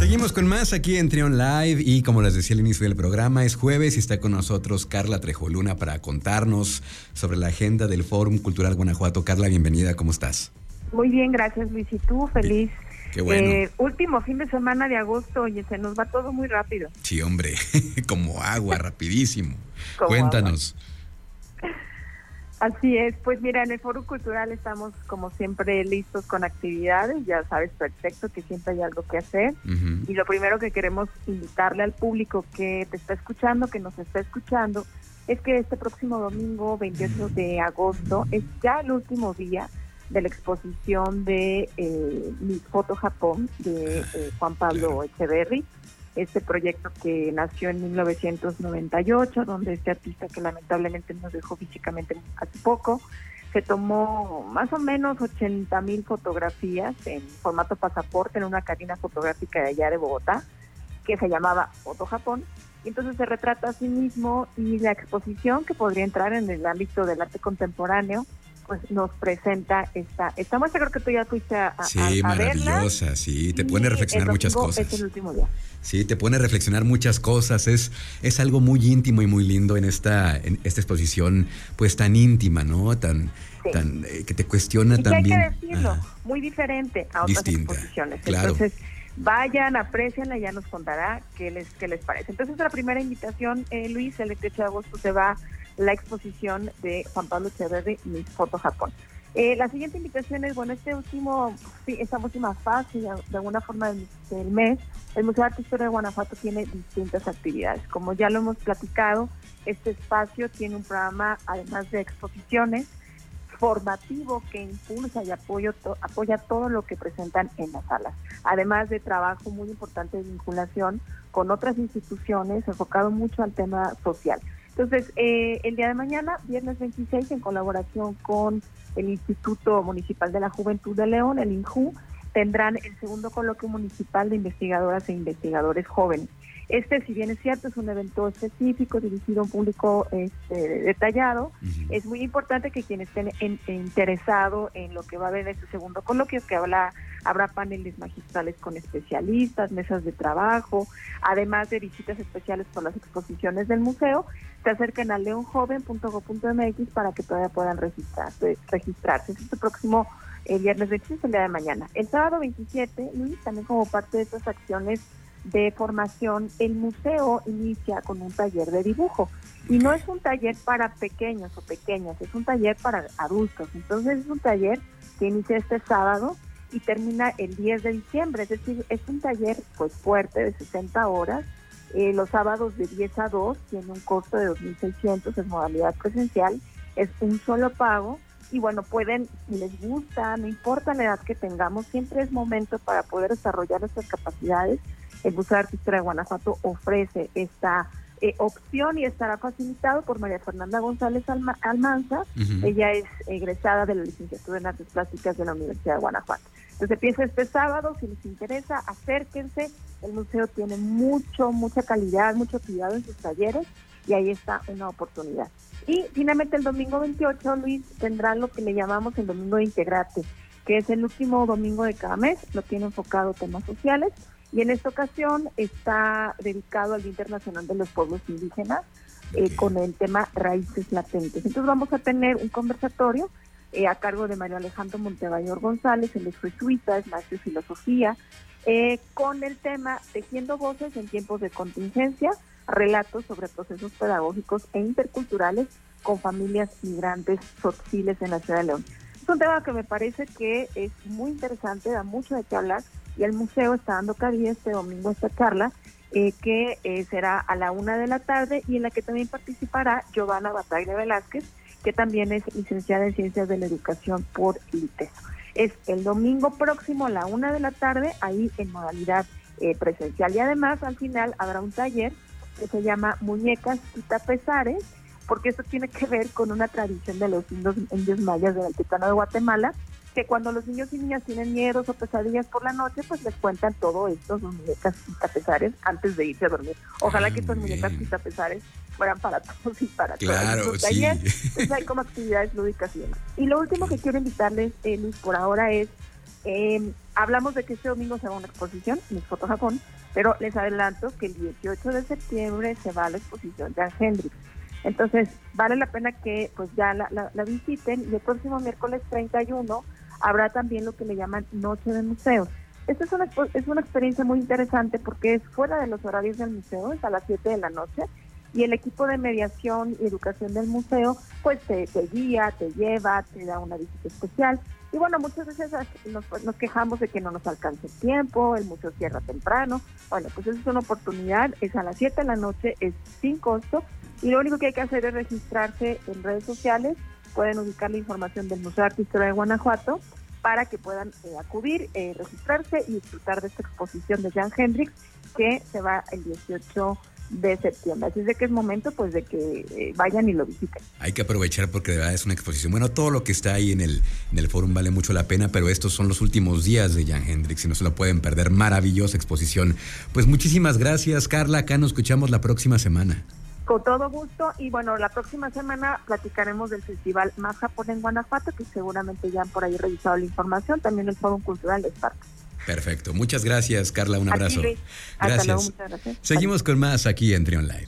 Seguimos con más aquí en Trion Live y como les decía al inicio del programa, es jueves y está con nosotros Carla Trejoluna para contarnos sobre la agenda del Fórum Cultural Guanajuato. Carla, bienvenida, ¿cómo estás? Muy bien, gracias Luis. ¿Y tú? Feliz. Qué bueno. Eh, último fin de semana de agosto, y se nos va todo muy rápido. Sí, hombre, como agua, rapidísimo. Como Cuéntanos. Así es, pues mira, en el Foro Cultural estamos como siempre listos con actividades, ya sabes perfecto que siempre hay algo que hacer. Y lo primero que queremos invitarle al público que te está escuchando, que nos está escuchando, es que este próximo domingo 28 de agosto es ya el último día de la exposición de eh, Miss Foto Japón de eh, Juan Pablo Echeverry, este proyecto que nació en 1998, donde este artista que lamentablemente nos dejó físicamente hace poco, se tomó más o menos 80 mil fotografías en formato pasaporte en una cabina fotográfica de allá de Bogotá, que se llamaba Foto Japón. Y entonces se retrata a sí mismo y la exposición que podría entrar en el ámbito del arte contemporáneo, pues nos presenta esta, esta muestra. Creo que tú ya fuiste a, a- Sí, a verla. maravillosa, sí, te pone a reflexionar el muchas cosas. Es el último día. Sí, te pone a reflexionar muchas cosas. Es, es algo muy íntimo y muy lindo en esta, en esta exposición, pues tan íntima, ¿no? Tan, Sí. tan eh, que te cuestiona Y que hay también. que decirlo, Ajá. muy diferente a otras Distinta, exposiciones. claro. Entonces, vayan, aprecianla, ya nos contará qué les, qué les parece. Entonces, la primera invitación, eh, Luis, el 28 de agosto se va la exposición de Juan Pablo Echeverry, Miss Foto Japón. Eh, la siguiente invitación es, bueno, este último, sí, esta última fase, de, de alguna forma del, del mes, el Museo de Arte e Historia de Guanajuato tiene distintas actividades. Como ya lo hemos platicado, este espacio tiene un programa, además de exposiciones, formativo que impulsa y apoyo apoya todo lo que presentan en las salas, además de trabajo muy importante de vinculación con otras instituciones enfocado mucho al tema social. Entonces, eh, el día de mañana, viernes 26, en colaboración con el Instituto Municipal de la Juventud de León, el INJU, tendrán el segundo coloquio municipal de investigadoras e investigadores jóvenes. Este, si bien es cierto, es un evento específico dirigido a un público este, detallado, es muy importante que quienes estén en- interesados en lo que va a haber en este segundo coloquio, que habla, habrá paneles magistrales con especialistas, mesas de trabajo, además de visitas especiales por las exposiciones del museo, se acerquen a leonjoven.go.mx para que todavía puedan registrarse. registrarse. Es este próximo eh, viernes 26, el día de mañana. El sábado 27, Luis, también como parte de estas acciones de formación, el museo inicia con un taller de dibujo. Y no es un taller para pequeños o pequeñas, es un taller para adultos. Entonces es un taller que inicia este sábado y termina el 10 de diciembre. Es decir, es un taller pues fuerte de 60 horas. Eh, los sábados de 10 a 2 tiene un costo de 2.600 en modalidad presencial. Es un solo pago. Y bueno, pueden, si les gusta, no importa la edad que tengamos, siempre es momento para poder desarrollar nuestras capacidades. El Museo de Historia de Guanajuato ofrece esta eh, opción y estará facilitado por María Fernanda González Alma- Almanza. Ella es egresada de la licenciatura en Artes Plásticas de la Universidad de Guanajuato. Entonces empieza este sábado, si les interesa, acérquense. El museo tiene mucho, mucha calidad, mucho cuidado en sus talleres y ahí está una oportunidad. Y finalmente el domingo 28, Luis, tendrá lo que le llamamos el domingo de Integrate, que es el último domingo de cada mes, lo tiene enfocado temas sociales y en esta ocasión está dedicado al Día Internacional de los Pueblos Indígenas eh, con el tema raíces latentes. Entonces vamos a tener un conversatorio eh, a cargo de Mario Alejandro Montebayor González, él es jesuita, es maestro de filosofía, eh, con el tema Tejiendo Voces en tiempos de contingencia, relatos sobre procesos pedagógicos e interculturales con familias migrantes sociles en la ciudad de León. Es un tema que me parece que es muy interesante, da mucho de qué hablar y el museo está dando cabida este domingo esta charla eh, que eh, será a la una de la tarde y en la que también participará Giovanna Bataglia Velázquez, que también es licenciada en Ciencias de la Educación por el ITESO. Es el domingo próximo a la una de la tarde, ahí en modalidad eh, presencial. Y además, al final, habrá un taller que se llama Muñecas y Tapezares, porque esto tiene que ver con una tradición de los indios, indios mayas del Altiplano de Guatemala, que cuando los niños y niñas tienen miedos o pesadillas por la noche, pues les cuentan todo esto, sus muñecas y tapezares, antes de irse a dormir. Ojalá Ah, que estas muñecas tapezares fueran para todos y para Claro, todos. sí. Hay como actividades lúdicas y demás. Y lo último que quiero invitarles, eh, Luis, por ahora es, eh, Hablamos de que este domingo se va a una exposición, Mis Foto Japón, pero les adelanto que el 18 de septiembre se va a la exposición de Hendrix. Entonces, vale la pena que pues ya la, la, visiten y el próximo miércoles 31 habrá también lo que le llaman Noche de Museos. Esta es una, es una experiencia muy interesante porque es fuera de los horarios del museo, es a las 7 de la noche y el equipo de mediación y educación del museo pues te, guía, te lleva, te da una visita especial. Y bueno, muchas veces nos, nos, quejamos de que no nos alcanza el tiempo, el museo cierra temprano. Bueno, pues esa es una oportunidad, es a las 7 de la noche, es sin costo y lo único que hay que hacer es registrarse en redes sociales. Pueden ubicar la información del Museo de Arte de Guanajuato para que puedan eh, acudir, eh, registrarse y disfrutar de esta exposición de Jan Hendrix que se va el 18 de septiembre. Así es de que es momento pues de que eh, vayan y lo visiten. Hay que aprovechar porque de verdad es una exposición. Bueno, todo lo que está ahí en el, en el forum vale mucho la pena, pero estos son los últimos días de Jan Hendrix y no se lo pueden perder. Maravillosa exposición. Pues muchísimas gracias, Carla. Acá nos escuchamos la próxima semana. Con todo gusto y bueno, la próxima semana platicaremos del Festival Más Japón en Guanajuato, que seguramente ya han por ahí revisado la información, también el Foro Cultural de Esparta. Perfecto, muchas gracias Carla, un abrazo. gracias. muchas gracias. Seguimos con más aquí en Trion Live.